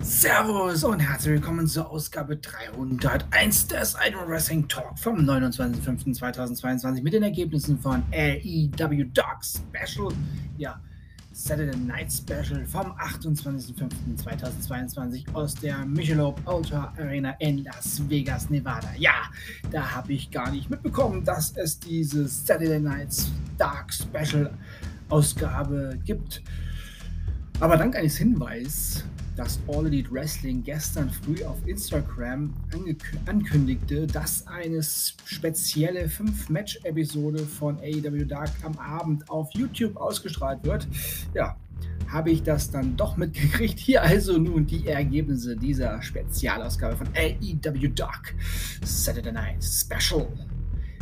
Servus und herzlich willkommen zur Ausgabe 301 des Idol Wrestling Talk vom 29.05.2022 mit den Ergebnissen von AEW Dark Special, ja, Saturday Night Special vom 28.05.2022 aus der Michelob Ultra Arena in Las Vegas, Nevada. Ja, da habe ich gar nicht mitbekommen, dass es diese Saturday Night Dark Special Ausgabe gibt. Aber dank eines Hinweises dass All Elite Wrestling gestern früh auf Instagram ankündigte, dass eine spezielle 5-Match-Episode von AEW Dark am Abend auf YouTube ausgestrahlt wird. Ja, habe ich das dann doch mitgekriegt. Hier also nun die Ergebnisse dieser Spezialausgabe von AEW Dark Saturday Night Special.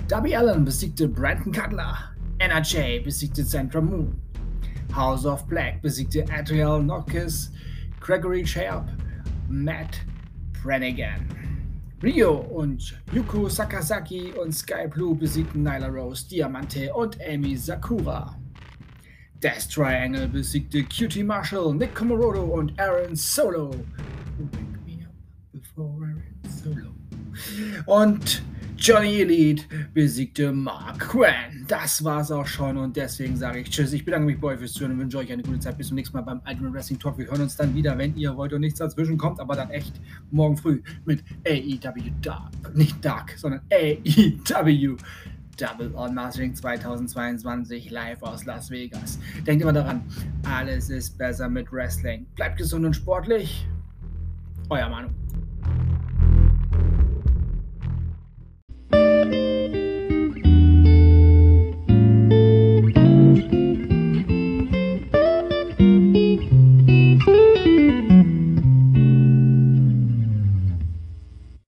Darby Allen besiegte Brandon Cutler. NRJ besiegte Sandra Moon. House of Black besiegte Adriel Nokis. Gregory Sharp, Matt Brannigan. Rio und Yuko Sakazaki und Sky Blue besiegten Nyla Rose, Diamante und Amy Sakura. Death Triangle besiegte Cutie Marshall, Nick Comorodo und Aaron Solo. Und Johnny Elite besiegte Mark Quinn. Das war's auch schon und deswegen sage ich Tschüss. Ich bedanke mich bei euch fürs Zuhören und wünsche euch eine gute Zeit. Bis zum nächsten Mal beim Ultimate Wrestling Talk. Wir hören uns dann wieder, wenn ihr wollt und nichts dazwischen kommt, aber dann echt morgen früh mit AEW Dark. Nicht Dark, sondern AEW. Double on Mastering 2022 live aus Las Vegas. Denkt immer daran, alles ist besser mit Wrestling. Bleibt gesund und sportlich. Euer Manu.